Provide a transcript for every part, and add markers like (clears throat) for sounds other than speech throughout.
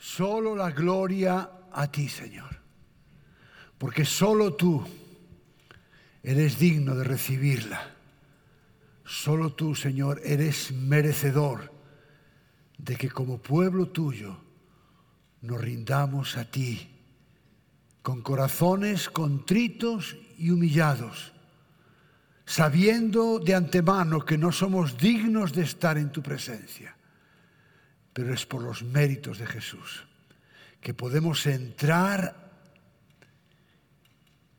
Solo la gloria a ti, Señor. Porque solo tú eres digno de recibirla. Solo tú, Señor, eres merecedor de que como pueblo tuyo nos rindamos a ti con corazones contritos y humillados, sabiendo de antemano que no somos dignos de estar en tu presencia, pero es por los méritos de Jesús que podemos entrar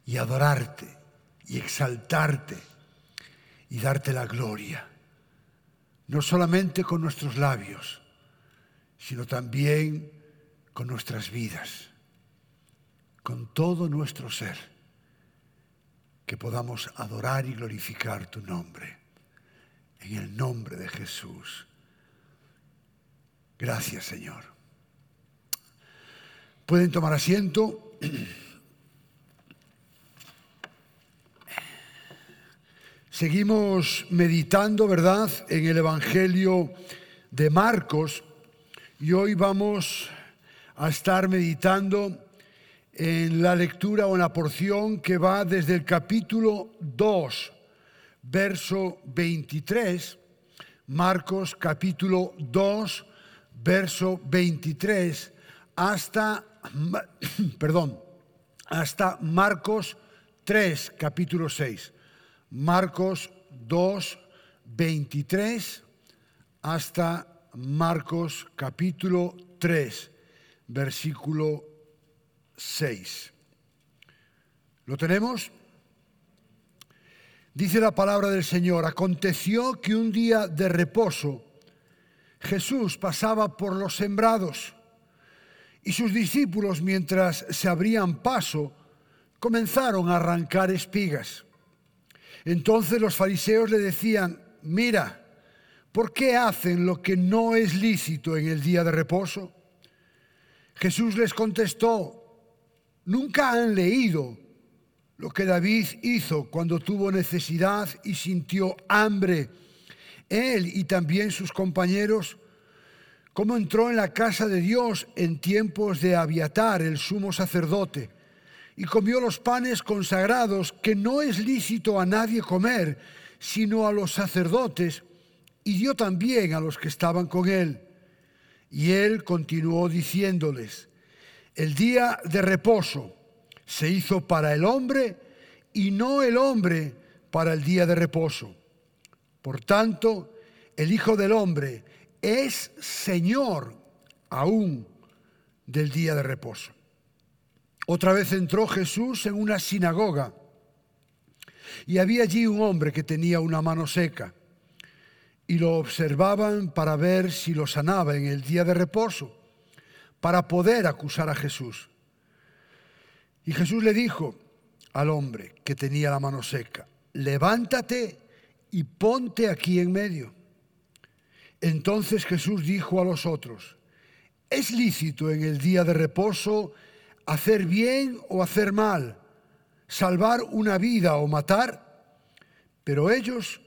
y adorarte y exaltarte y darte la gloria, no solamente con nuestros labios, sino también con nuestras vidas, con todo nuestro ser, que podamos adorar y glorificar tu nombre, en el nombre de Jesús. Gracias, Señor. Pueden tomar asiento. Seguimos meditando, ¿verdad?, en el Evangelio de Marcos y hoy vamos a estar meditando en la lectura o en la porción que va desde el capítulo 2, verso 23, Marcos capítulo 2, verso 23, hasta, (clears throat) perdón, hasta Marcos 3, capítulo 6. Marcos 2, 23, hasta Marcos capítulo 3, versículo 6. ¿Lo tenemos? Dice la palabra del Señor, aconteció que un día de reposo Jesús pasaba por los sembrados y sus discípulos mientras se abrían paso comenzaron a arrancar espigas. Entonces los fariseos le decían, mira, ¿Por qué hacen lo que no es lícito en el día de reposo? Jesús les contestó, nunca han leído lo que David hizo cuando tuvo necesidad y sintió hambre, él y también sus compañeros, cómo entró en la casa de Dios en tiempos de Abiatar, el sumo sacerdote, y comió los panes consagrados que no es lícito a nadie comer, sino a los sacerdotes, y dio también a los que estaban con él. Y él continuó diciéndoles, el día de reposo se hizo para el hombre y no el hombre para el día de reposo. Por tanto, el Hijo del Hombre es Señor aún del día de reposo. Otra vez entró Jesús en una sinagoga y había allí un hombre que tenía una mano seca y lo observaban para ver si lo sanaba en el día de reposo, para poder acusar a Jesús. Y Jesús le dijo al hombre que tenía la mano seca, levántate y ponte aquí en medio. Entonces Jesús dijo a los otros, ¿es lícito en el día de reposo hacer bien o hacer mal, salvar una vida o matar? Pero ellos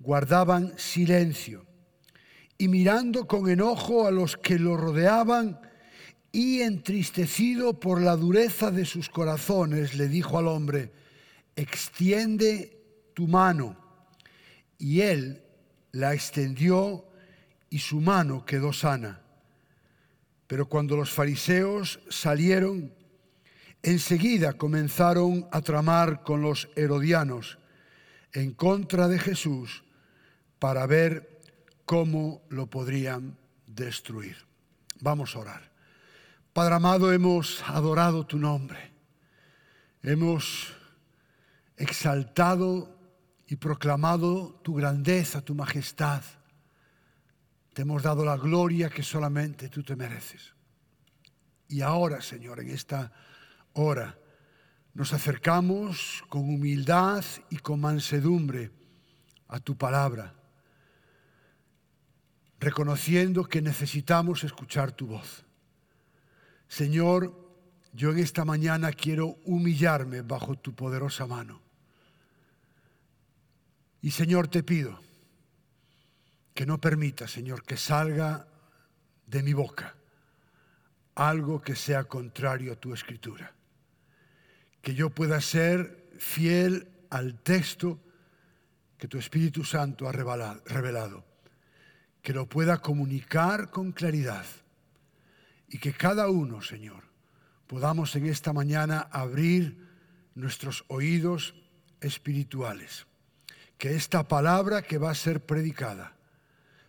guardaban silencio y mirando con enojo a los que lo rodeaban y entristecido por la dureza de sus corazones, le dijo al hombre, extiende tu mano. Y él la extendió y su mano quedó sana. Pero cuando los fariseos salieron, enseguida comenzaron a tramar con los herodianos en contra de Jesús para ver cómo lo podrían destruir. Vamos a orar. Padre amado, hemos adorado tu nombre. Hemos exaltado y proclamado tu grandeza, tu majestad. Te hemos dado la gloria que solamente tú te mereces. Y ahora, Señor, en esta hora, nos acercamos con humildad y con mansedumbre a tu palabra reconociendo que necesitamos escuchar tu voz. Señor, yo en esta mañana quiero humillarme bajo tu poderosa mano. Y Señor, te pido que no permita, Señor, que salga de mi boca algo que sea contrario a tu escritura. Que yo pueda ser fiel al texto que tu Espíritu Santo ha revelado. Que lo pueda comunicar con claridad. Y que cada uno, Señor, podamos en esta mañana abrir nuestros oídos espirituales. Que esta palabra que va a ser predicada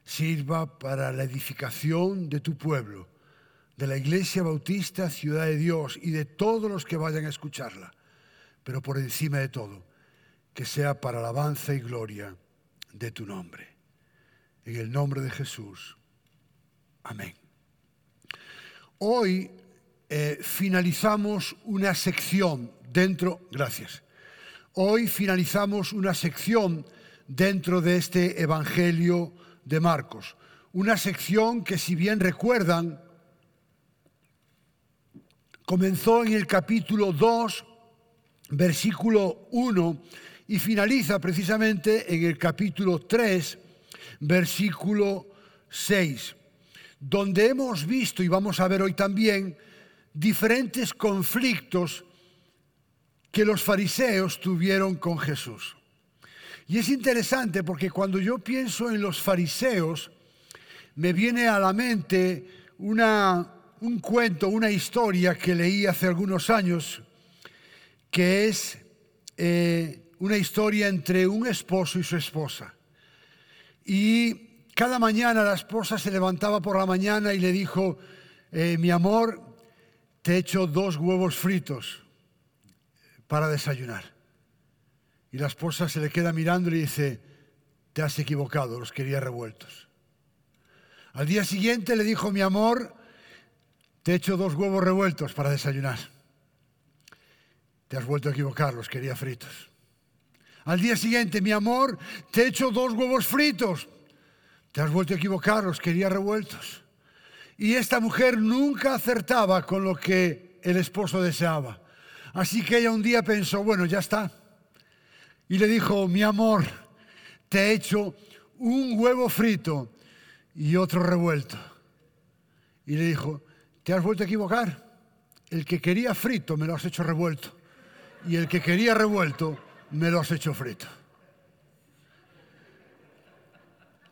sirva para la edificación de tu pueblo, de la Iglesia Bautista Ciudad de Dios y de todos los que vayan a escucharla, pero por encima de todo, que sea para alabanza y gloria de tu nombre. En el nombre de Jesús. Amén. Hoy eh, finalizamos una sección dentro, gracias, hoy finalizamos una sección dentro de este Evangelio de Marcos. Una sección que, si bien recuerdan, comenzó en el capítulo 2, versículo 1, y finaliza precisamente en el capítulo 3, versículo 6, donde hemos visto, y vamos a ver hoy también, diferentes conflictos que los fariseos tuvieron con Jesús. Y es interesante porque cuando yo pienso en los fariseos, me viene a la mente una, un cuento, una historia que leí hace algunos años, que es eh, una historia entre un esposo y su esposa. Y cada mañana la esposa se levantaba por la mañana y le dijo, eh, mi amor, te he hecho dos huevos fritos para desayunar. Y la esposa se le queda mirando y le dice, te has equivocado, los quería revueltos. Al día siguiente le dijo, mi amor, te he hecho dos huevos revueltos para desayunar. Te has vuelto a equivocar, los quería fritos. Al día siguiente, mi amor, te he hecho dos huevos fritos. Te has vuelto a equivocar, los quería revueltos. Y esta mujer nunca acertaba con lo que el esposo deseaba. Así que ella un día pensó, bueno, ya está y le dijo, mi amor, te he hecho un huevo frito y otro revuelto. Y le dijo, te has vuelto a equivocar. El que quería frito me lo has hecho revuelto. Y el que quería revuelto me lo has hecho frito.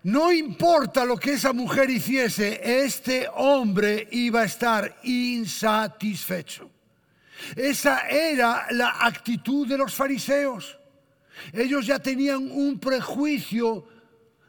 No importa lo que esa mujer hiciese, este hombre iba a estar insatisfecho. Esa era la actitud de los fariseos. Ellos ya tenían un prejuicio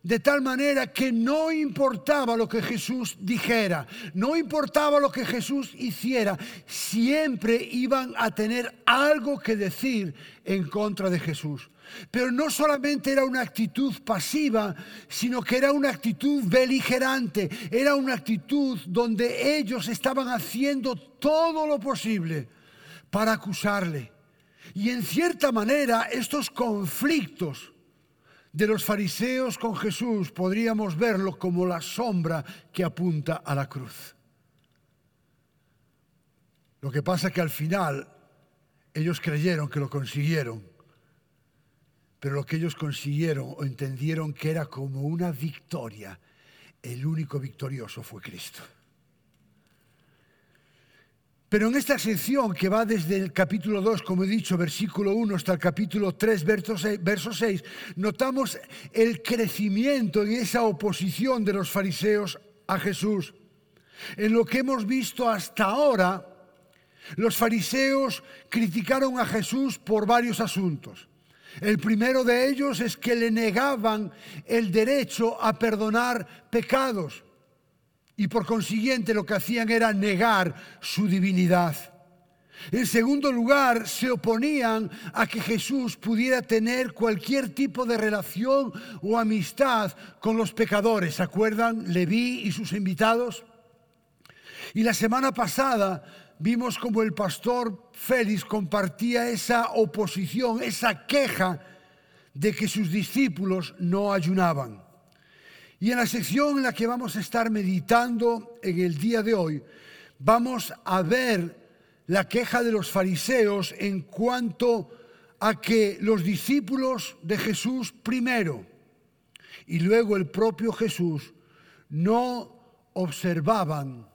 de tal manera que no importaba lo que Jesús dijera, no importaba lo que Jesús hiciera, siempre iban a tener algo que decir en contra de Jesús. Pero no solamente era una actitud pasiva, sino que era una actitud beligerante, era una actitud donde ellos estaban haciendo todo lo posible para acusarle y en cierta manera estos conflictos de los fariseos con Jesús podríamos verlo como la sombra que apunta a la cruz. Lo que pasa es que al final ellos creyeron que lo consiguieron, pero lo que ellos consiguieron o entendieron que era como una victoria, el único victorioso fue Cristo. Pero en esta sección que va desde el capítulo 2, como he dicho, versículo 1 hasta el capítulo 3, verso 6, notamos el crecimiento y esa oposición de los fariseos a Jesús. En lo que hemos visto hasta ahora, los fariseos criticaron a Jesús por varios asuntos. El primero de ellos es que le negaban el derecho a perdonar pecados y por consiguiente lo que hacían era negar su divinidad. En segundo lugar, se oponían a que Jesús pudiera tener cualquier tipo de relación o amistad con los pecadores. ¿Se acuerdan? Leví y sus invitados. Y la semana pasada vimos como el pastor Félix compartía esa oposición, esa queja de que sus discípulos no ayunaban. Y en la sección en la que vamos a estar meditando en el día de hoy, vamos a ver la queja de los fariseos en cuanto a que los discípulos de Jesús primero y luego el propio Jesús no observaban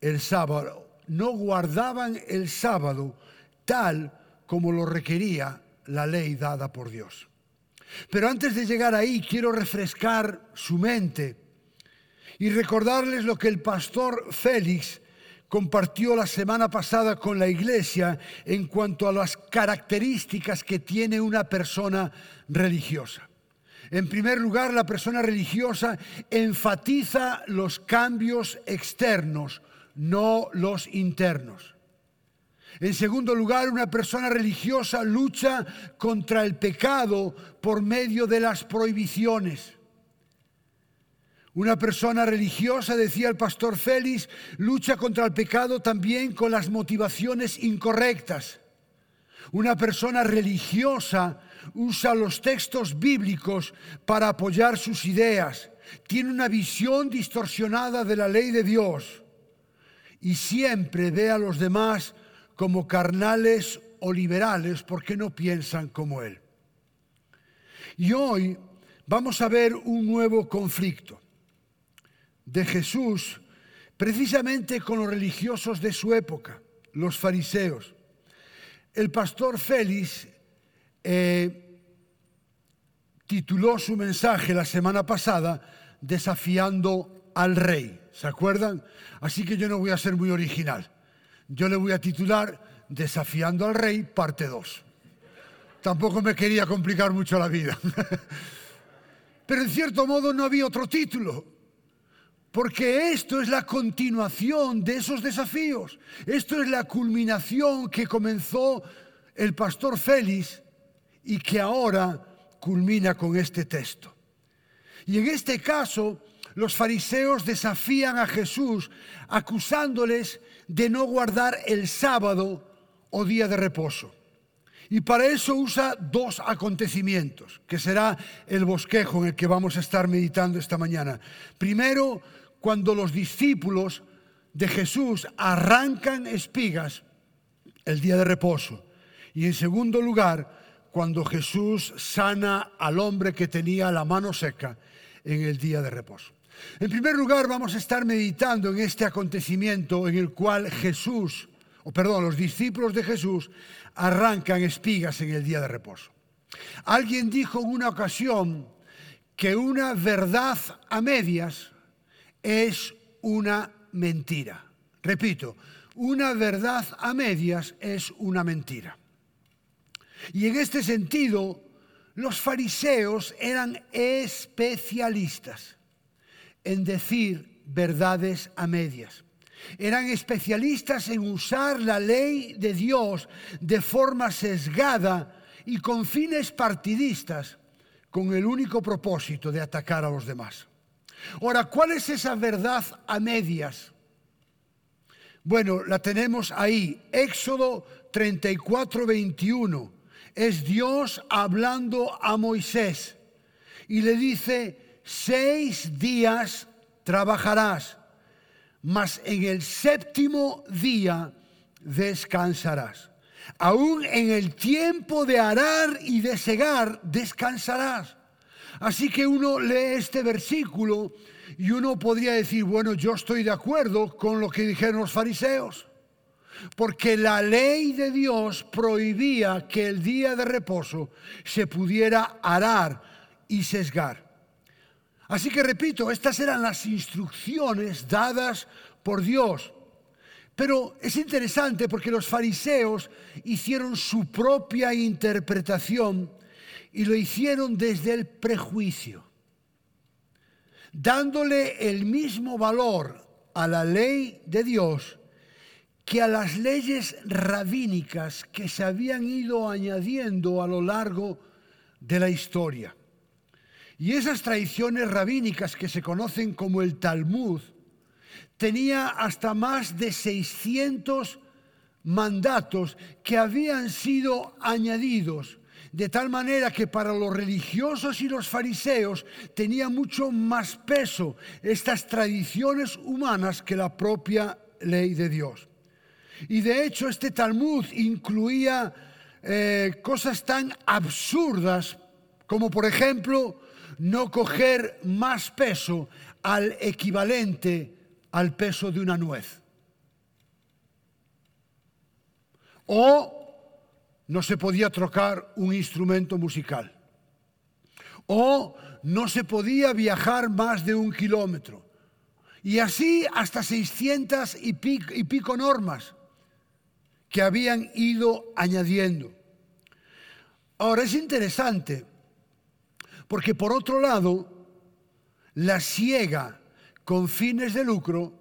el sábado, no guardaban el sábado tal como lo requería la ley dada por Dios. Pero antes de llegar ahí, quiero refrescar su mente y recordarles lo que el pastor Félix compartió la semana pasada con la iglesia en cuanto a las características que tiene una persona religiosa. En primer lugar, la persona religiosa enfatiza los cambios externos, no los internos. En segundo lugar, una persona religiosa lucha contra el pecado por medio de las prohibiciones. Una persona religiosa, decía el pastor Félix, lucha contra el pecado también con las motivaciones incorrectas. Una persona religiosa usa los textos bíblicos para apoyar sus ideas. Tiene una visión distorsionada de la ley de Dios y siempre ve a los demás como carnales o liberales porque no piensan como él. Y hoy vamos a ver un nuevo conflicto de Jesús precisamente con los religiosos de su época, los fariseos. El pastor Félix eh, tituló su mensaje la semana pasada Desafiando al Rey. ¿Se acuerdan? Así que yo no voy a ser muy original. Yo le voy a titular Desafiando al Rey, parte 2. Tampoco me quería complicar mucho la vida. (laughs) Pero en cierto modo no había otro título. Porque esto es la continuación de esos desafíos. Esto es la culminación que comenzó el pastor Félix y que ahora culmina con este texto. Y en este caso, los fariseos desafían a Jesús acusándoles de no guardar el sábado o día de reposo. Y para eso usa dos acontecimientos, que será el bosquejo en el que vamos a estar meditando esta mañana. Primero, cuando los discípulos de Jesús arrancan espigas el día de reposo. Y en segundo lugar, cuando Jesús sana al hombre que tenía la mano seca en el día de reposo. En primer lugar, vamos a estar meditando en este acontecimiento en el cual Jesús, o perdón, los discípulos de Jesús arrancan espigas en el día de reposo. Alguien dijo en una ocasión que una verdad a medias es una mentira. Repito, una verdad a medias es una mentira. Y en este sentido, los fariseos eran especialistas en decir verdades a medias. Eran especialistas en usar la ley de Dios de forma sesgada y con fines partidistas, con el único propósito de atacar a los demás. Ahora, ¿cuál es esa verdad a medias? Bueno, la tenemos ahí, Éxodo 34, 21. Es Dios hablando a Moisés y le dice, seis días trabajarás, mas en el séptimo día descansarás. Aún en el tiempo de arar y de segar descansarás. Así que uno lee este versículo y uno podría decir, bueno, yo estoy de acuerdo con lo que dijeron los fariseos, porque la ley de Dios prohibía que el día de reposo se pudiera arar y sesgar. Así que repito, estas eran las instrucciones dadas por Dios. Pero es interesante porque los fariseos hicieron su propia interpretación y lo hicieron desde el prejuicio, dándole el mismo valor a la ley de Dios que a las leyes rabínicas que se habían ido añadiendo a lo largo de la historia. Y esas tradiciones rabínicas que se conocen como el Talmud, tenía hasta más de 600 mandatos que habían sido añadidos de tal manera que para los religiosos y los fariseos tenía mucho más peso estas tradiciones humanas que la propia ley de Dios. Y de hecho este Talmud incluía eh, cosas tan absurdas como por ejemplo no coger más peso al equivalente al peso de una nuez. O no se podía trocar un instrumento musical. O no se podía viajar más de un kilómetro. Y así hasta 600 y pico, y pico normas que habían ido añadiendo. Ahora es interesante porque por otro lado, la ciega con fines de lucro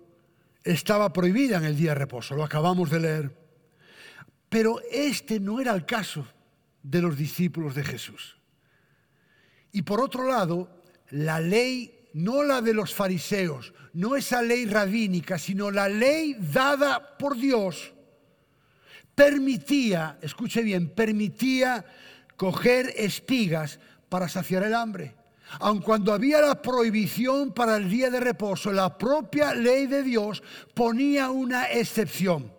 estaba prohibida en el día de reposo, lo acabamos de leer. Pero este no era el caso de los discípulos de Jesús. Y por otro lado, la ley, no la de los fariseos, no esa ley rabínica, sino la ley dada por Dios, permitía, escuche bien, permitía coger espigas para saciar el hambre. Aun cuando había la prohibición para el día de reposo, la propia ley de Dios ponía una excepción.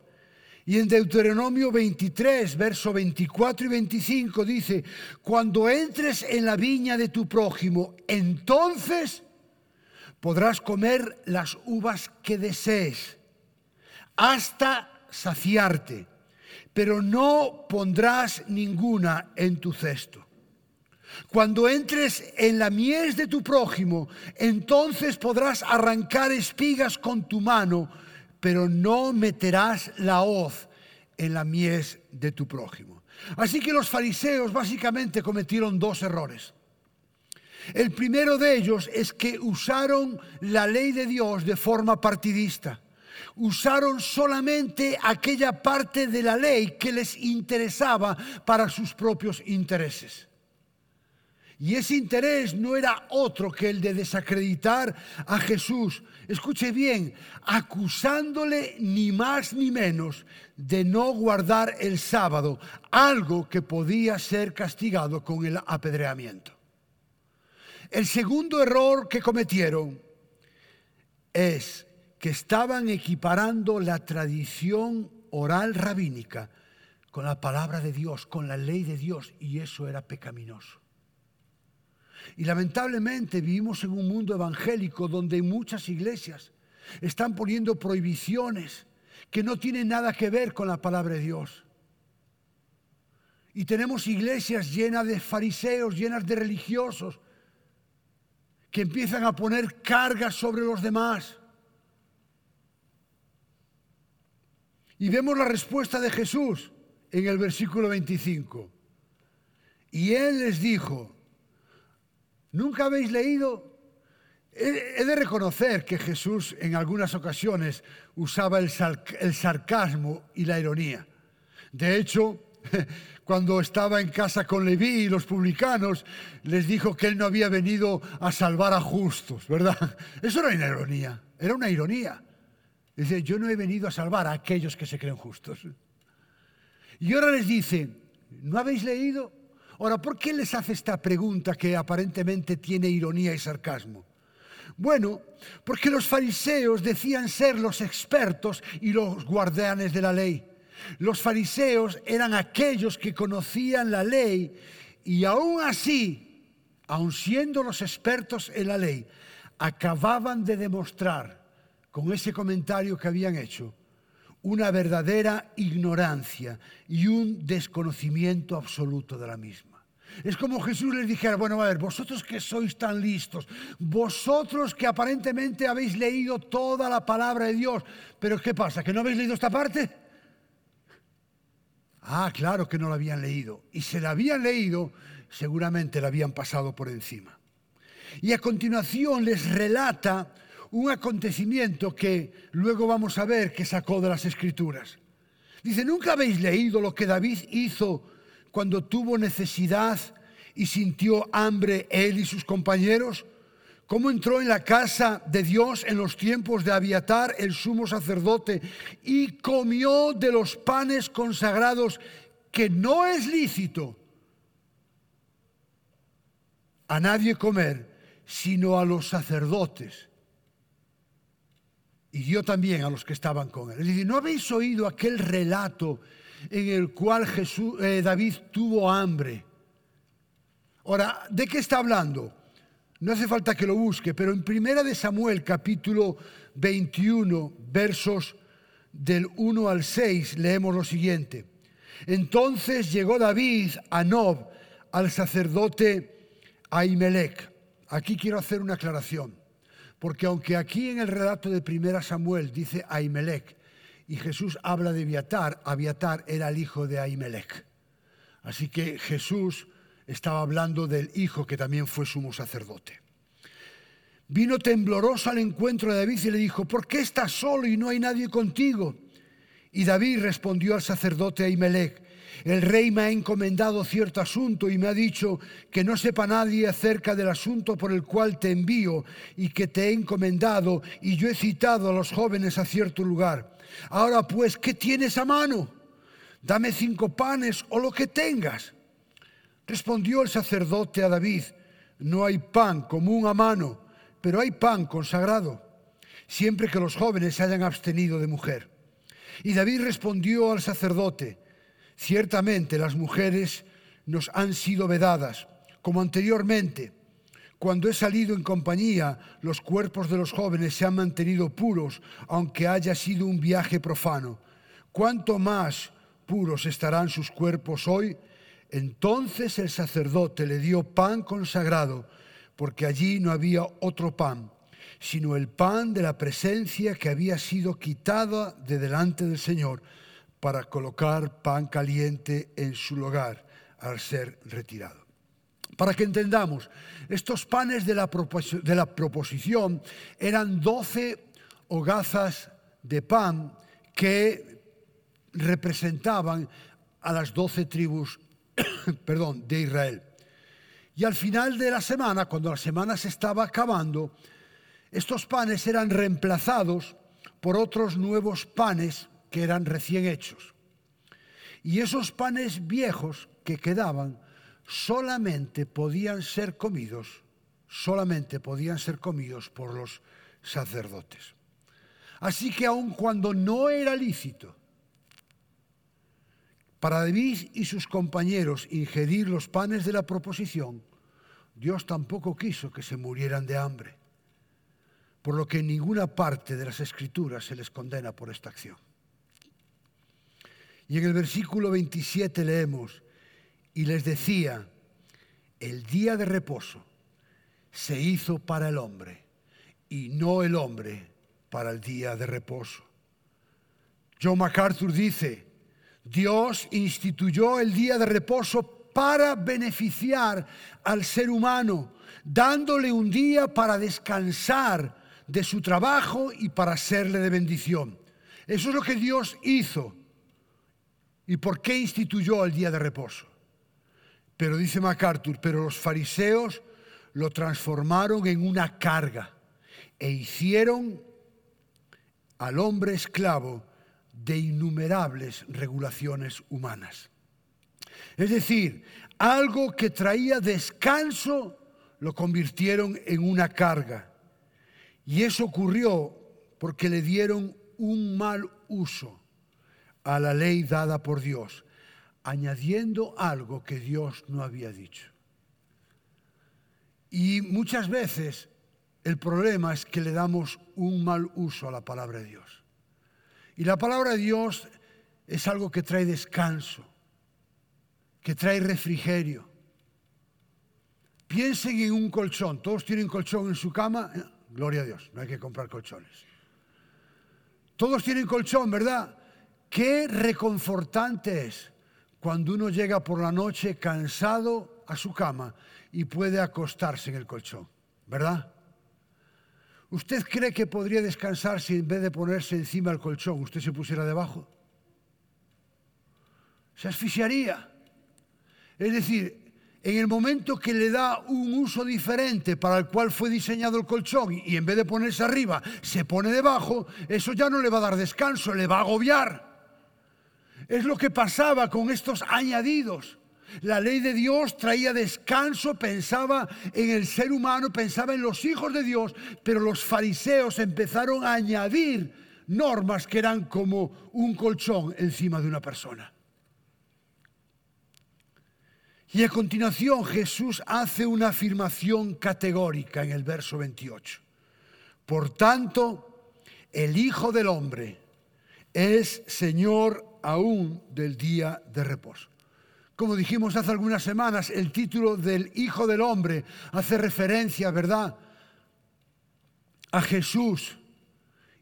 Y en Deuteronomio 23, verso 24 y 25 dice, cuando entres en la viña de tu prójimo, entonces podrás comer las uvas que desees hasta saciarte, pero no pondrás ninguna en tu cesto. Cuando entres en la mies de tu prójimo, entonces podrás arrancar espigas con tu mano, pero no meterás la hoz en la mies de tu prójimo. Así que los fariseos básicamente cometieron dos errores. El primero de ellos es que usaron la ley de Dios de forma partidista. Usaron solamente aquella parte de la ley que les interesaba para sus propios intereses. Y ese interés no era otro que el de desacreditar a Jesús. Escuche bien, acusándole ni más ni menos de no guardar el sábado, algo que podía ser castigado con el apedreamiento. El segundo error que cometieron es que estaban equiparando la tradición oral rabínica con la palabra de Dios, con la ley de Dios, y eso era pecaminoso. Y lamentablemente vivimos en un mundo evangélico donde muchas iglesias están poniendo prohibiciones que no tienen nada que ver con la palabra de Dios. Y tenemos iglesias llenas de fariseos, llenas de religiosos, que empiezan a poner cargas sobre los demás. Y vemos la respuesta de Jesús en el versículo 25. Y él les dijo, ¿Nunca habéis leído? He de reconocer que Jesús en algunas ocasiones usaba el, sarcasmo y la ironía. De hecho, (laughs) cuando estaba en casa con Leví y los publicanos, les dijo que él no había venido a salvar a justos, ¿verdad? (laughs) Eso era una ironía, era una ironía. Dice, yo no he venido a salvar a aquellos que se creen justos. Y ahora les dice, ¿no habéis leído? Ahora, ¿por qué les hace esta pregunta que aparentemente tiene ironía y sarcasmo? Bueno, porque los fariseos decían ser los expertos y los guardianes de la ley. Los fariseos eran aquellos que conocían la ley y aún así, aun siendo los expertos en la ley, acababan de demostrar con ese comentario que habían hecho una verdadera ignorancia y un desconocimiento absoluto de la misma. Es como Jesús les dijera, bueno, a ver, vosotros que sois tan listos, vosotros que aparentemente habéis leído toda la palabra de Dios, pero ¿qué pasa? ¿Que no habéis leído esta parte? Ah, claro que no la habían leído. Y si la habían leído, seguramente la habían pasado por encima. Y a continuación les relata un acontecimiento que luego vamos a ver que sacó de las escrituras. Dice, ¿nunca habéis leído lo que David hizo cuando tuvo necesidad y sintió hambre él y sus compañeros? ¿Cómo entró en la casa de Dios en los tiempos de Abiatar, el sumo sacerdote, y comió de los panes consagrados que no es lícito a nadie comer, sino a los sacerdotes? Y dio también a los que estaban con él. Es decir, ¿no habéis oído aquel relato en el cual Jesús, eh, David tuvo hambre. Ahora, ¿de qué está hablando? No hace falta que lo busque, pero en Primera de Samuel, capítulo 21, versos del 1 al 6, leemos lo siguiente. Entonces llegó David a Nob, al sacerdote Ahimelech. Aquí quiero hacer una aclaración, porque aunque aquí en el relato de Primera Samuel dice Ahimelech y Jesús habla de Abiatar, Abiatar era el hijo de Ahimelech. Así que Jesús estaba hablando del hijo que también fue sumo sacerdote. Vino tembloroso al encuentro de David y le dijo, ¿por qué estás solo y no hay nadie contigo? Y David respondió al sacerdote Ahimelech, el rey me ha encomendado cierto asunto y me ha dicho que no sepa nadie acerca del asunto por el cual te envío y que te he encomendado y yo he citado a los jóvenes a cierto lugar. Ahora pues, ¿qué tienes a mano? Dame cinco panes o lo que tengas. Respondió el sacerdote a David, no hay pan común a mano, pero hay pan consagrado, siempre que los jóvenes se hayan abstenido de mujer. Y David respondió al sacerdote, ciertamente las mujeres nos han sido vedadas, como anteriormente. Cuando he salido en compañía, los cuerpos de los jóvenes se han mantenido puros, aunque haya sido un viaje profano. ¿Cuánto más puros estarán sus cuerpos hoy? Entonces el sacerdote le dio pan consagrado, porque allí no había otro pan, sino el pan de la presencia que había sido quitada de delante del Señor para colocar pan caliente en su lugar al ser retirado. Para que entendamos, estos panes de la, proposición eran doce hogazas de pan que representaban a las doce tribus (coughs) de Israel. Y al final de la semana, cuando la semana se estaba acabando, estos panes eran reemplazados por otros nuevos panes que eran recién hechos. Y esos panes viejos que quedaban solamente podían ser comidos, solamente podían ser comidos por los sacerdotes. Así que aun cuando no era lícito para David y sus compañeros ingerir los panes de la proposición, Dios tampoco quiso que se murieran de hambre, por lo que en ninguna parte de las escrituras se les condena por esta acción. Y en el versículo 27 leemos, y les decía, el día de reposo se hizo para el hombre y no el hombre para el día de reposo. John MacArthur dice, Dios instituyó el día de reposo para beneficiar al ser humano, dándole un día para descansar de su trabajo y para serle de bendición. Eso es lo que Dios hizo. ¿Y por qué instituyó el día de reposo? Pero dice MacArthur, pero los fariseos lo transformaron en una carga e hicieron al hombre esclavo de innumerables regulaciones humanas. Es decir, algo que traía descanso lo convirtieron en una carga. Y eso ocurrió porque le dieron un mal uso a la ley dada por Dios, añadiendo algo que Dios no había dicho. Y muchas veces el problema es que le damos un mal uso a la palabra de Dios. Y la palabra de Dios es algo que trae descanso, que trae refrigerio. Piensen en un colchón. ¿Todos tienen colchón en su cama? Eh, gloria a Dios, no hay que comprar colchones. Todos tienen colchón, ¿verdad? Qué reconfortante es cuando uno llega por la noche cansado a su cama y puede acostarse en el colchón, ¿verdad? ¿Usted cree que podría descansar si en vez de ponerse encima del colchón usted se pusiera debajo? Se asfixiaría. Es decir, en el momento que le da un uso diferente para el cual fue diseñado el colchón y en vez de ponerse arriba se pone debajo, eso ya no le va a dar descanso, le va a agobiar. Es lo que pasaba con estos añadidos. La ley de Dios traía descanso, pensaba en el ser humano, pensaba en los hijos de Dios, pero los fariseos empezaron a añadir normas que eran como un colchón encima de una persona. Y a continuación Jesús hace una afirmación categórica en el verso 28. Por tanto, el Hijo del Hombre es Señor aún del día de reposo. Como dijimos hace algunas semanas, el título del Hijo del Hombre hace referencia, ¿verdad?, a Jesús.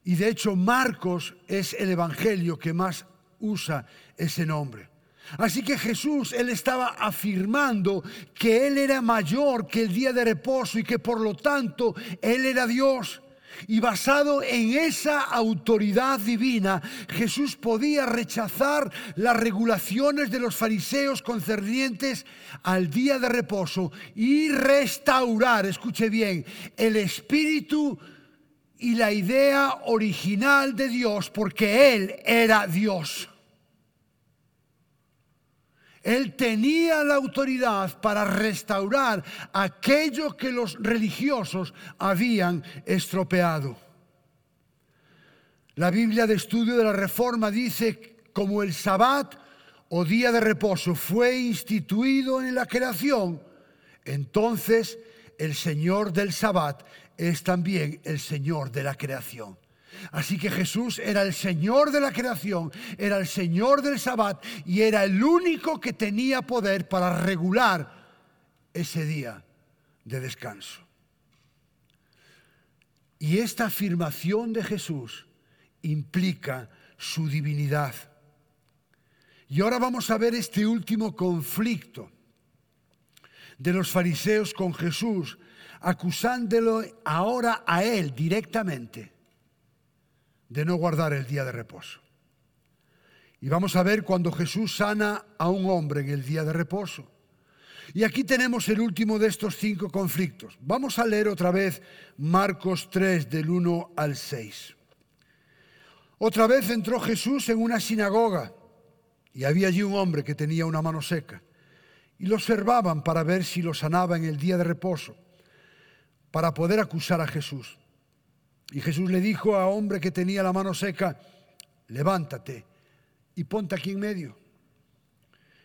Y de hecho Marcos es el Evangelio que más usa ese nombre. Así que Jesús, él estaba afirmando que él era mayor que el día de reposo y que por lo tanto él era Dios. Y basado en esa autoridad divina, Jesús podía rechazar las regulaciones de los fariseos concernientes al día de reposo y restaurar, escuche bien, el espíritu y la idea original de Dios, porque Él era Dios. Él tenía la autoridad para restaurar aquello que los religiosos habían estropeado. La Biblia de Estudio de la Reforma dice, como el sabbat o día de reposo fue instituido en la creación, entonces el Señor del sabbat es también el Señor de la creación. Así que Jesús era el Señor de la creación, era el Señor del Sabbat y era el único que tenía poder para regular ese día de descanso. Y esta afirmación de Jesús implica su divinidad. Y ahora vamos a ver este último conflicto de los fariseos con Jesús, acusándolo ahora a él directamente de no guardar el día de reposo. Y vamos a ver cuando Jesús sana a un hombre en el día de reposo. Y aquí tenemos el último de estos cinco conflictos. Vamos a leer otra vez Marcos 3 del 1 al 6. Otra vez entró Jesús en una sinagoga y había allí un hombre que tenía una mano seca. Y lo observaban para ver si lo sanaba en el día de reposo, para poder acusar a Jesús. Y Jesús le dijo a hombre que tenía la mano seca, levántate y ponte aquí en medio.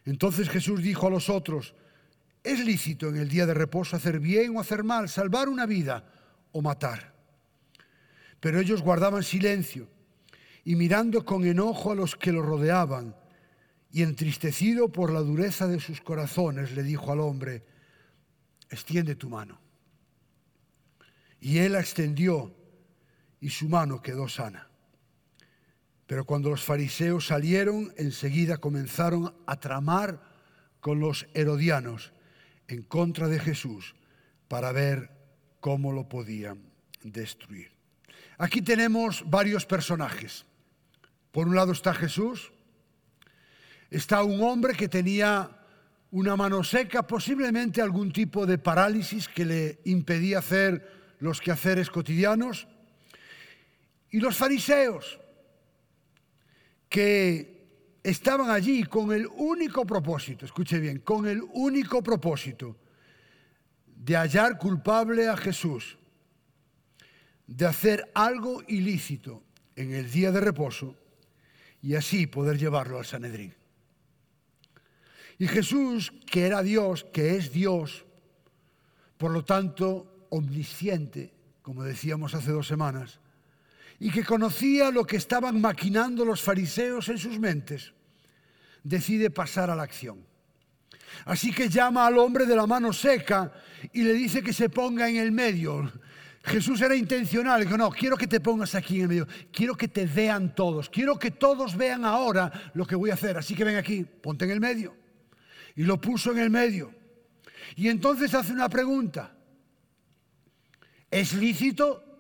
Entonces Jesús dijo a los otros, es lícito en el día de reposo hacer bien o hacer mal, salvar una vida o matar. Pero ellos guardaban silencio y mirando con enojo a los que lo rodeaban y entristecido por la dureza de sus corazones, le dijo al hombre, extiende tu mano. Y él extendió y su mano quedó sana. Pero cuando los fariseos salieron, enseguida comenzaron a tramar con los herodianos en contra de Jesús para ver cómo lo podían destruir. Aquí tenemos varios personajes. Por un lado está Jesús, está un hombre que tenía una mano seca, posiblemente algún tipo de parálisis que le impedía hacer los quehaceres cotidianos. Y los fariseos, que estaban allí con el único propósito, escuche bien, con el único propósito de hallar culpable a Jesús, de hacer algo ilícito en el día de reposo y así poder llevarlo al Sanedrín. Y Jesús, que era Dios, que es Dios, por lo tanto omnisciente, como decíamos hace dos semanas, y que conocía lo que estaban maquinando los fariseos en sus mentes, decide pasar a la acción. Así que llama al hombre de la mano seca y le dice que se ponga en el medio. Jesús era intencional, dijo, no, quiero que te pongas aquí en el medio, quiero que te vean todos, quiero que todos vean ahora lo que voy a hacer, así que ven aquí, ponte en el medio. Y lo puso en el medio. Y entonces hace una pregunta, ¿es lícito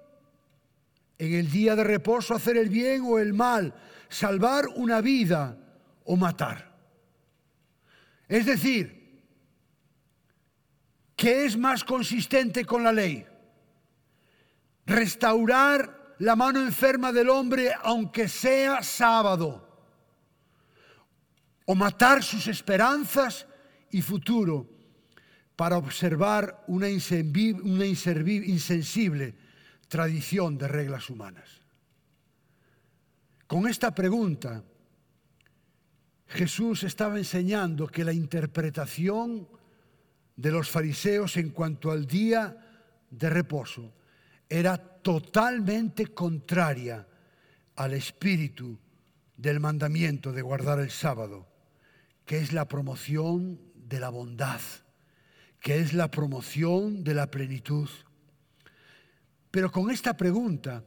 en el día de reposo hacer el bien o el mal, salvar una vida o matar. Es decir, ¿qué es más consistente con la ley? Restaurar la mano enferma del hombre aunque sea sábado, o matar sus esperanzas y futuro para observar una, insensible tradición de reglas humanas. Con esta pregunta, Jesús estaba enseñando que la interpretación de los fariseos en cuanto al día de reposo era totalmente contraria al espíritu del mandamiento de guardar el sábado, que es la promoción de la bondad, que es la promoción de la plenitud. Pero con esta pregunta,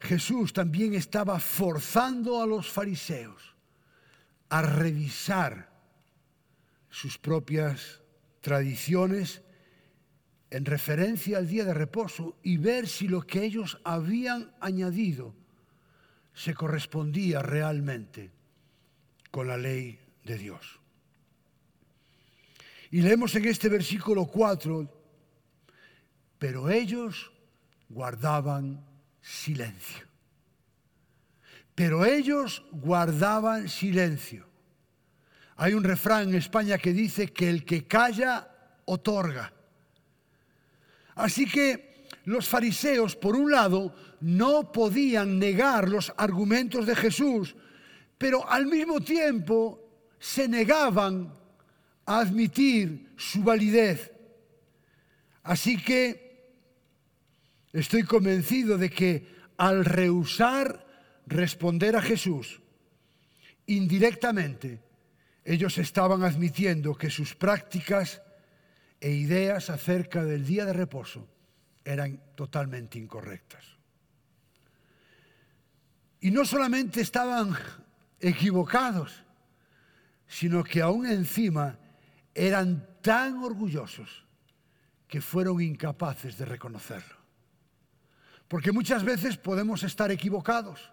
Jesús también estaba forzando a los fariseos a revisar sus propias tradiciones en referencia al día de reposo y ver si lo que ellos habían añadido se correspondía realmente con la ley de Dios. Y leemos en este versículo 4, pero ellos guardaban silencio. Pero ellos guardaban silencio. Hay un refrán en España que dice que el que calla, otorga. Así que los fariseos, por un lado, no podían negar los argumentos de Jesús, pero al mismo tiempo se negaban a admitir su validez. Así que Estoy convencido de que al rehusar responder a Jesús, indirectamente, ellos estaban admitiendo que sus prácticas e ideas acerca del día de reposo eran totalmente incorrectas. Y no solamente estaban equivocados, sino que aún encima eran tan orgullosos que fueron incapaces de reconocerlo. Porque muchas veces podemos estar equivocados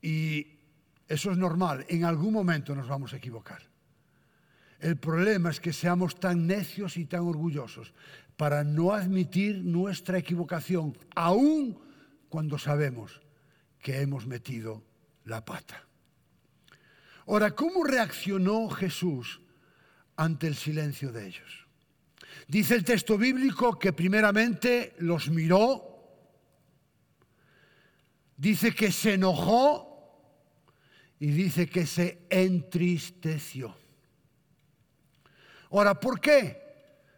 y eso es normal, en algún momento nos vamos a equivocar. El problema es que seamos tan necios y tan orgullosos para no admitir nuestra equivocación, aun cuando sabemos que hemos metido la pata. Ahora, ¿cómo reaccionó Jesús ante el silencio de ellos? Dice el texto bíblico que primeramente los miró dice que se enojó y dice que se entristeció. Ahora, ¿por qué?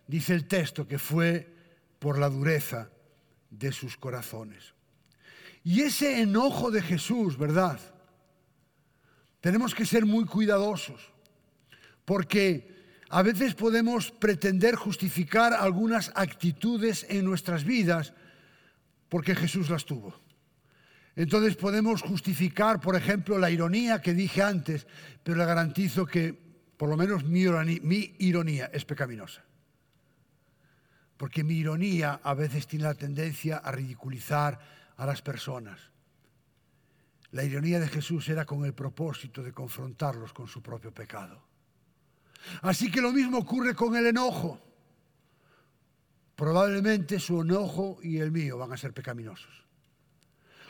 Dice el texto que fue por la dureza de sus corazones. Y ese enojo de Jesús, ¿verdad? Tenemos que ser muy cuidadosos, porque a veces podemos pretender justificar algunas actitudes en nuestras vidas porque Jesús las tuvo. Entonces podemos justificar, por ejemplo, la ironía que dije antes, pero le garantizo que por lo menos mi ironía, es pecaminosa. Porque mi ironía a veces tiene la tendencia a ridiculizar a las personas. La ironía de Jesús era con el propósito de confrontarlos con su propio pecado. Así que lo mismo ocurre con el enojo. Probablemente su enojo y el mío van a ser pecaminosos.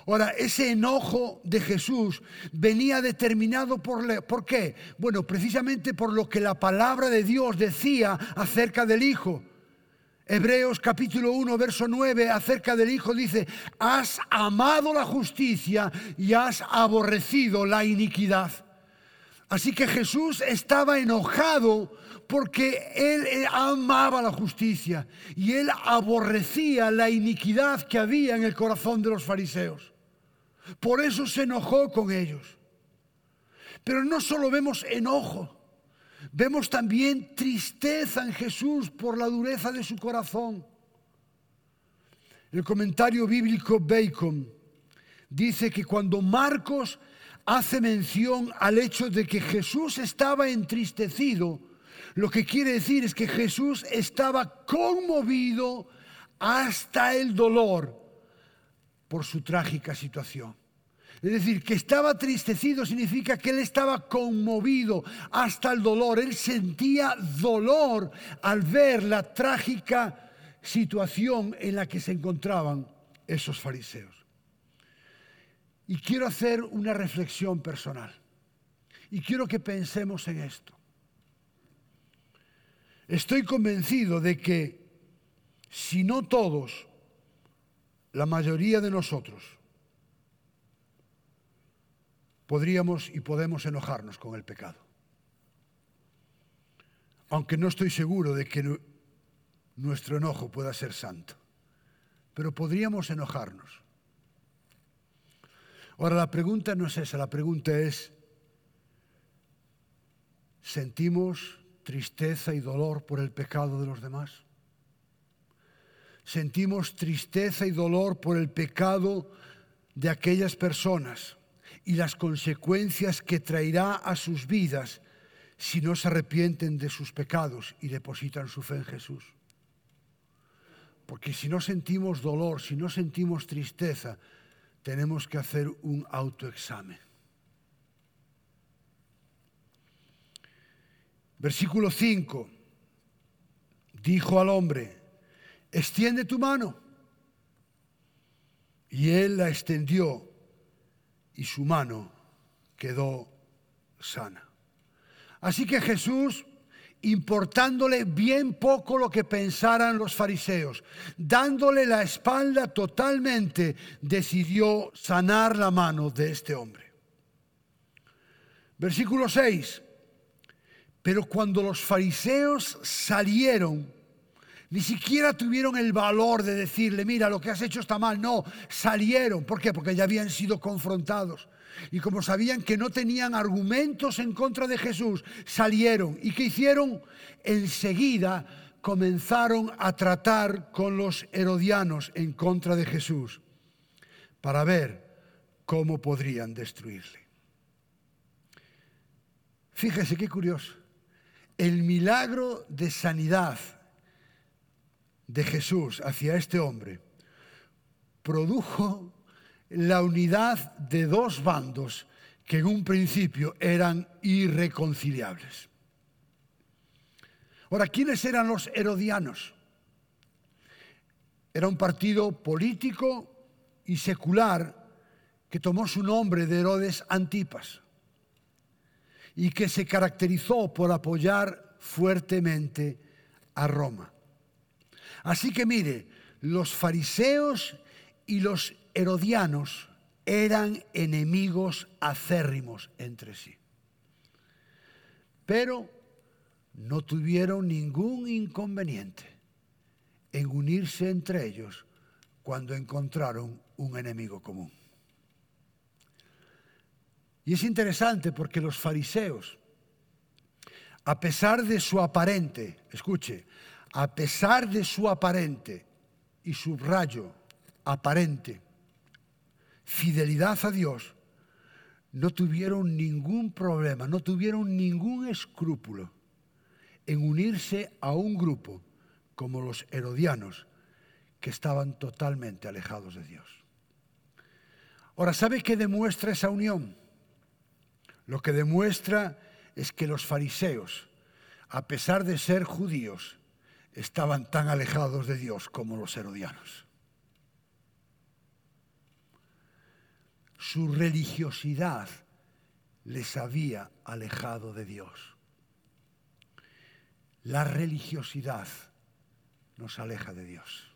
Ahora, ese enojo de Jesús venía determinado por, ¿por qué? Bueno, precisamente por lo que la palabra de Dios decía acerca del Hijo. Hebreos capítulo 1, verso 9, acerca del Hijo dice, has amado la justicia y has aborrecido la iniquidad. Así que Jesús estaba enojado porque él amaba la justicia y él aborrecía la iniquidad que había en el corazón de los fariseos. Por eso se enojó con ellos. Pero no solo vemos enojo, vemos también tristeza en Jesús por la dureza de su corazón. El comentario bíblico Bacon dice que cuando Marcos hace mención al hecho de que Jesús estaba entristecido, lo que quiere decir es que Jesús estaba conmovido hasta el dolor por su trágica situación. Es decir, que estaba tristecido significa que él estaba conmovido hasta el dolor. Él sentía dolor al ver la trágica situación en la que se encontraban esos fariseos. Y quiero hacer una reflexión personal. Y quiero que pensemos en esto. Estoy convencido de que si no todos, la mayoría de nosotros podríamos y podemos enojarnos con el pecado. Aunque no estoy seguro de que nuestro enojo pueda ser santo, pero podríamos enojarnos. Ahora la pregunta no es esa, la pregunta es, ¿sentimos tristeza y dolor por el pecado de los demás? ¿Sentimos tristeza y dolor por el pecado de aquellas personas y las consecuencias que traerá a sus vidas si no se arrepienten de sus pecados y depositan su fe en Jesús? Porque si no sentimos dolor, si no sentimos tristeza, tenemos que hacer un autoexamen. Versículo 5. Dijo al hombre, extiende tu mano. Y él la extendió y su mano quedó sana. Así que Jesús importándole bien poco lo que pensaran los fariseos, dándole la espalda totalmente, decidió sanar la mano de este hombre. Versículo 6. Pero cuando los fariseos salieron, ni siquiera tuvieron el valor de decirle, mira, lo que has hecho está mal. No, salieron. ¿Por qué? Porque ya habían sido confrontados. Y como sabían que no tenían argumentos en contra de Jesús, salieron. ¿Y qué hicieron? Enseguida comenzaron a tratar con los herodianos en contra de Jesús para ver cómo podrían destruirle. Fíjese qué curioso. El milagro de sanidad de Jesús hacia este hombre produjo la unidad de dos bandos que en un principio eran irreconciliables. Ahora, ¿quiénes eran los herodianos? Era un partido político y secular que tomó su nombre de Herodes Antipas y que se caracterizó por apoyar fuertemente a Roma. Así que mire, los fariseos y los herodianos eran enemigos acérrimos entre sí. Pero no tuvieron ningún inconveniente en unirse entre ellos cuando encontraron un enemigo común. Y es interesante porque los fariseos, a pesar de su aparente, escuche, a pesar de su aparente, y subrayo, aparente, fidelidad a Dios, no tuvieron ningún problema, no tuvieron ningún escrúpulo en unirse a un grupo como los herodianos, que estaban totalmente alejados de Dios. Ahora, ¿sabe qué demuestra esa unión? Lo que demuestra es que los fariseos, a pesar de ser judíos, estaban tan alejados de Dios como los herodianos. su religiosidad les había alejado de Dios. La religiosidad nos aleja de Dios.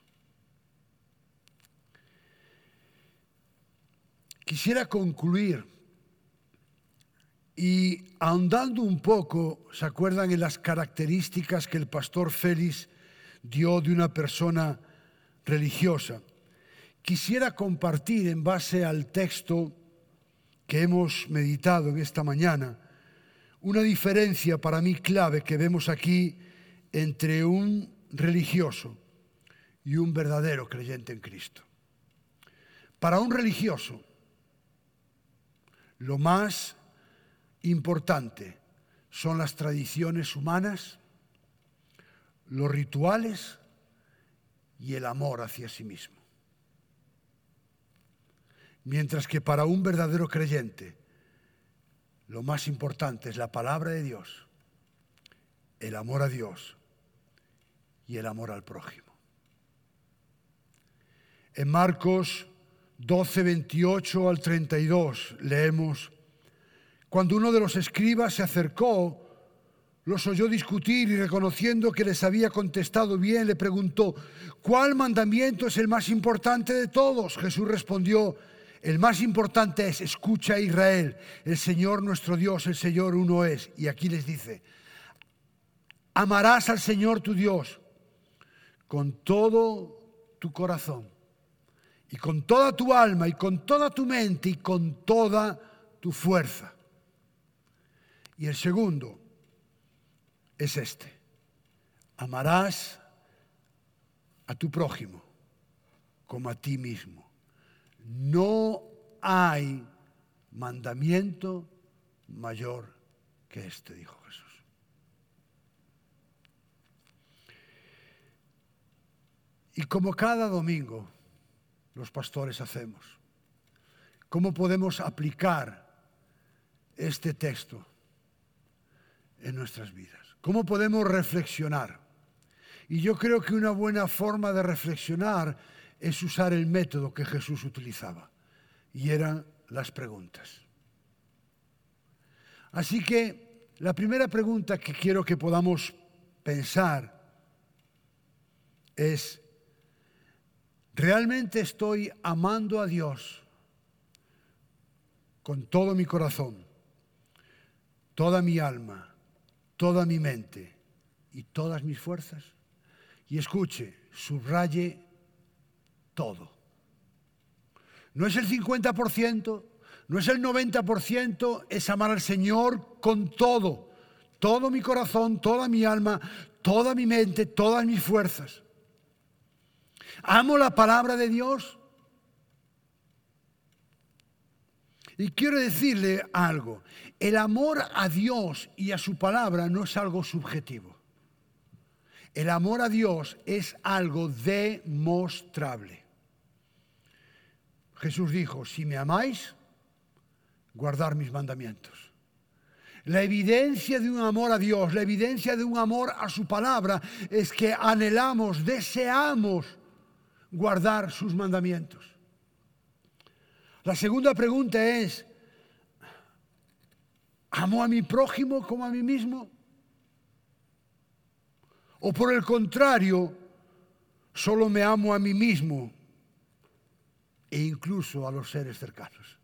Quisiera concluir y ahondando un poco, ¿se acuerdan en las características que el pastor Félix dio de una persona religiosa? quisiera compartir en base al texto que hemos meditado en esta mañana una diferencia para mí clave que vemos aquí entre un religioso y un verdadero creyente en Cristo. Para un religioso, lo más importante son las tradiciones humanas, los rituales y el amor hacia sí mismo. Mientras que para un verdadero creyente lo más importante es la palabra de Dios, el amor a Dios y el amor al prójimo. En Marcos 12, 28 al 32 leemos, cuando uno de los escribas se acercó, los oyó discutir y reconociendo que les había contestado bien, le preguntó, ¿cuál mandamiento es el más importante de todos? Jesús respondió, el más importante es, escucha Israel, el Señor nuestro Dios, el Señor uno es. Y aquí les dice, amarás al Señor tu Dios con todo tu corazón y con toda tu alma y con toda tu mente y con toda tu fuerza. Y el segundo es este. Amarás a tu prójimo como a ti mismo. No hay mandamiento mayor que este, dijo Jesús. Y como cada domingo los pastores hacemos, ¿cómo podemos aplicar este texto en nuestras vidas? ¿Cómo podemos reflexionar? Y yo creo que una buena forma de reflexionar es usar el método que Jesús utilizaba, y eran las preguntas. Así que la primera pregunta que quiero que podamos pensar es, ¿realmente estoy amando a Dios con todo mi corazón, toda mi alma, toda mi mente y todas mis fuerzas? Y escuche, subraye todo. No es el 50%, no es el 90%, es amar al Señor con todo, todo mi corazón, toda mi alma, toda mi mente, todas mis fuerzas. Amo la palabra de Dios. Y quiero decirle algo, el amor a Dios y a su palabra no es algo subjetivo. El amor a Dios es algo demostrable. Jesús dijo, si me amáis, guardar mis mandamientos. La evidencia de un amor a Dios, la evidencia de un amor a su palabra es que anhelamos, deseamos guardar sus mandamientos. La segunda pregunta es, ¿amo a mi prójimo como a mí mismo? ¿O por el contrario, solo me amo a mí mismo e incluso a los seres cercanos?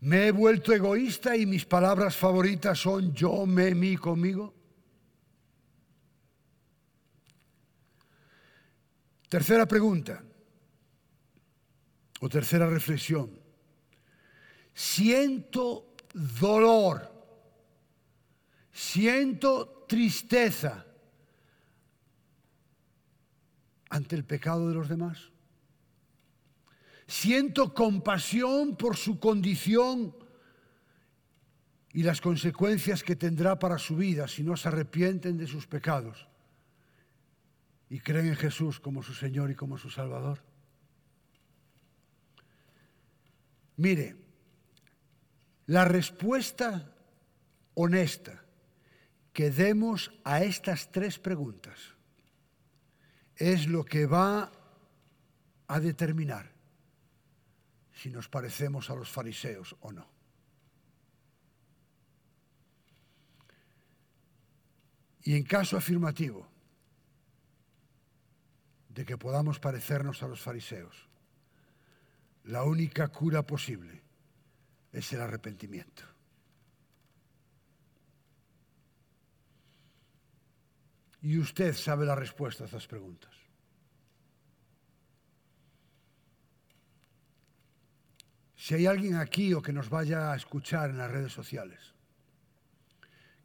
¿Me he vuelto egoísta y mis palabras favoritas son yo, me, mí, conmigo? Tercera pregunta o tercera reflexión. Siento dolor, siento tristeza ante el pecado de los demás. Siento compasión por su condición y las consecuencias que tendrá para su vida si no se arrepienten de sus pecados y creen en Jesús como su Señor y como su Salvador. Mire, la respuesta honesta que demos a estas tres preguntas es lo que va a determinar si nos parecemos a los fariseos o no. Y en caso afirmativo de que podamos parecernos a los fariseos, la única cura posible es el arrepentimiento. Y usted sabe la respuesta a estas preguntas. Si hay alguien aquí o que nos vaya a escuchar en las redes sociales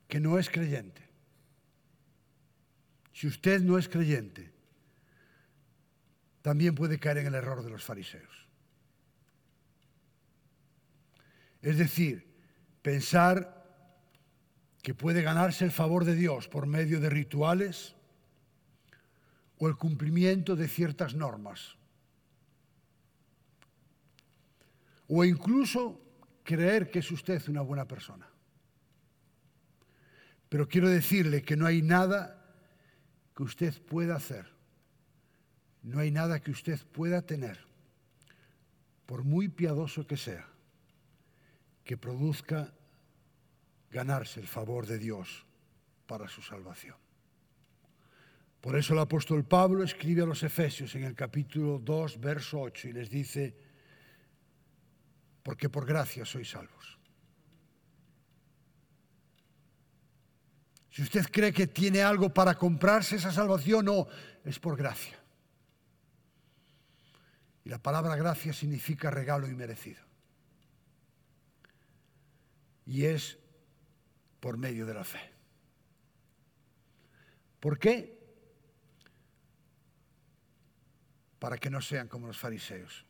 que no es creyente, si usted no es creyente, también puede caer en el error de los fariseos. Es decir, pensar que puede ganarse el favor de Dios por medio de rituales o el cumplimiento de ciertas normas o incluso creer que es usted una buena persona. Pero quiero decirle que no hay nada que usted pueda hacer, no hay nada que usted pueda tener, por muy piadoso que sea, que produzca ganarse el favor de Dios para su salvación. Por eso el apóstol Pablo escribe a los Efesios en el capítulo 2, verso 8, y les dice, porque por gracia sois salvos. Si usted cree que tiene algo para comprarse esa salvación, no, es por gracia. Y la palabra gracia significa regalo inmerecido. Y es por medio de la fe. ¿Por qué? Para que no sean como los fariseos.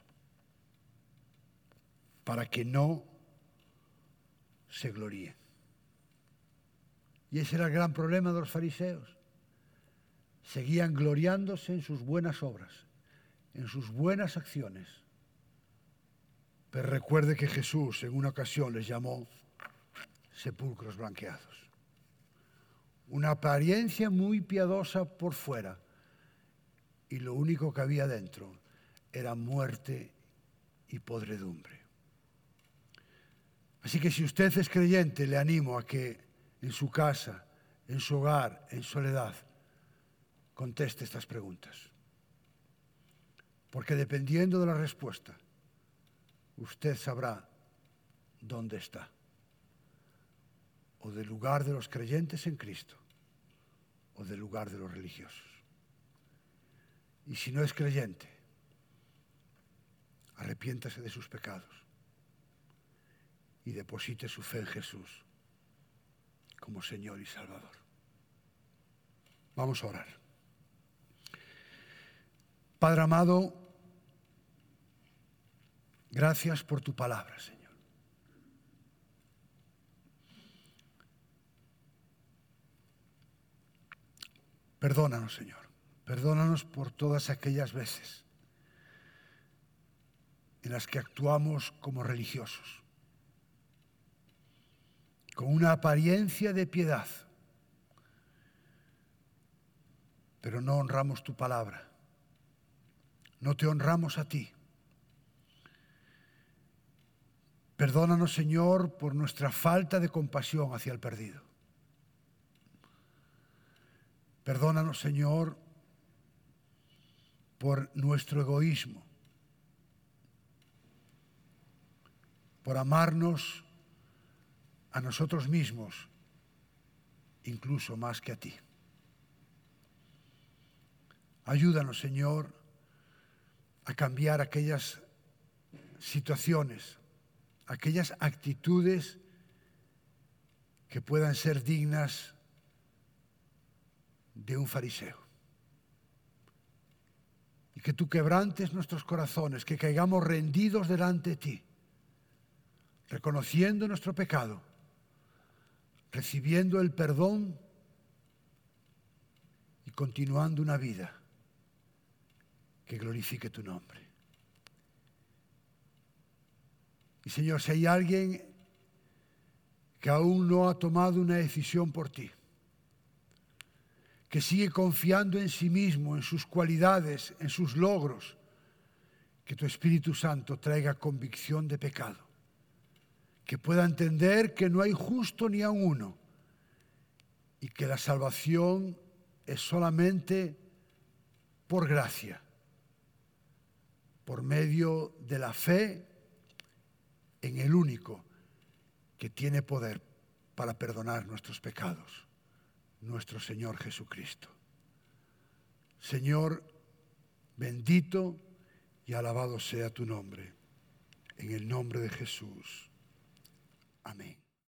Para que no se gloríen. Y ese era el gran problema de los fariseos. Seguían gloriándose en sus buenas obras, en sus buenas acciones. Pero recuerde que Jesús en una ocasión les llamó sepulcros blanqueados. Una apariencia muy piadosa por fuera y lo único que había dentro era muerte y podredumbre. Así que si usted es creyente, le animo a que en su casa, en su hogar, en soledad, conteste estas preguntas. Porque dependiendo de la respuesta, usted sabrá dónde está o del lugar de los creyentes en Cristo o del lugar de los religiosos. Y si no es creyente, arrepiéntase de sus pecados y deposite su fe en Jesús como Señor y Salvador. Vamos a orar. Padre amado, gracias por tu palabra, Señor. Perdónanos, Señor. Perdónanos por todas aquellas veces en las que actuamos como religiosos, con una apariencia de piedad, pero no honramos tu palabra, no te honramos a ti. Perdónanos, Señor, por nuestra falta de compasión hacia el perdido. Perdónanos, Señor, por nuestro egoísmo, por amarnos a nosotros mismos, incluso más que a ti. Ayúdanos, Señor, a cambiar aquellas situaciones, aquellas actitudes que puedan ser dignas de un fariseo. Y que tú quebrantes nuestros corazones, que caigamos rendidos delante de ti, reconociendo nuestro pecado, recibiendo el perdón y continuando una vida que glorifique tu nombre. Y Señor, si hay alguien que aún no ha tomado una decisión por ti, que sigue confiando en sí mismo, en sus cualidades, en sus logros, que tu Espíritu Santo traiga convicción de pecado, que pueda entender que no hay justo ni a uno. Y que la salvación es solamente por gracia, por medio de la fe en el único que tiene poder para perdonar nuestros pecados nuestro Señor Jesucristo. Señor, bendito y alabado sea tu nombre. En el nombre de Jesús. Amén.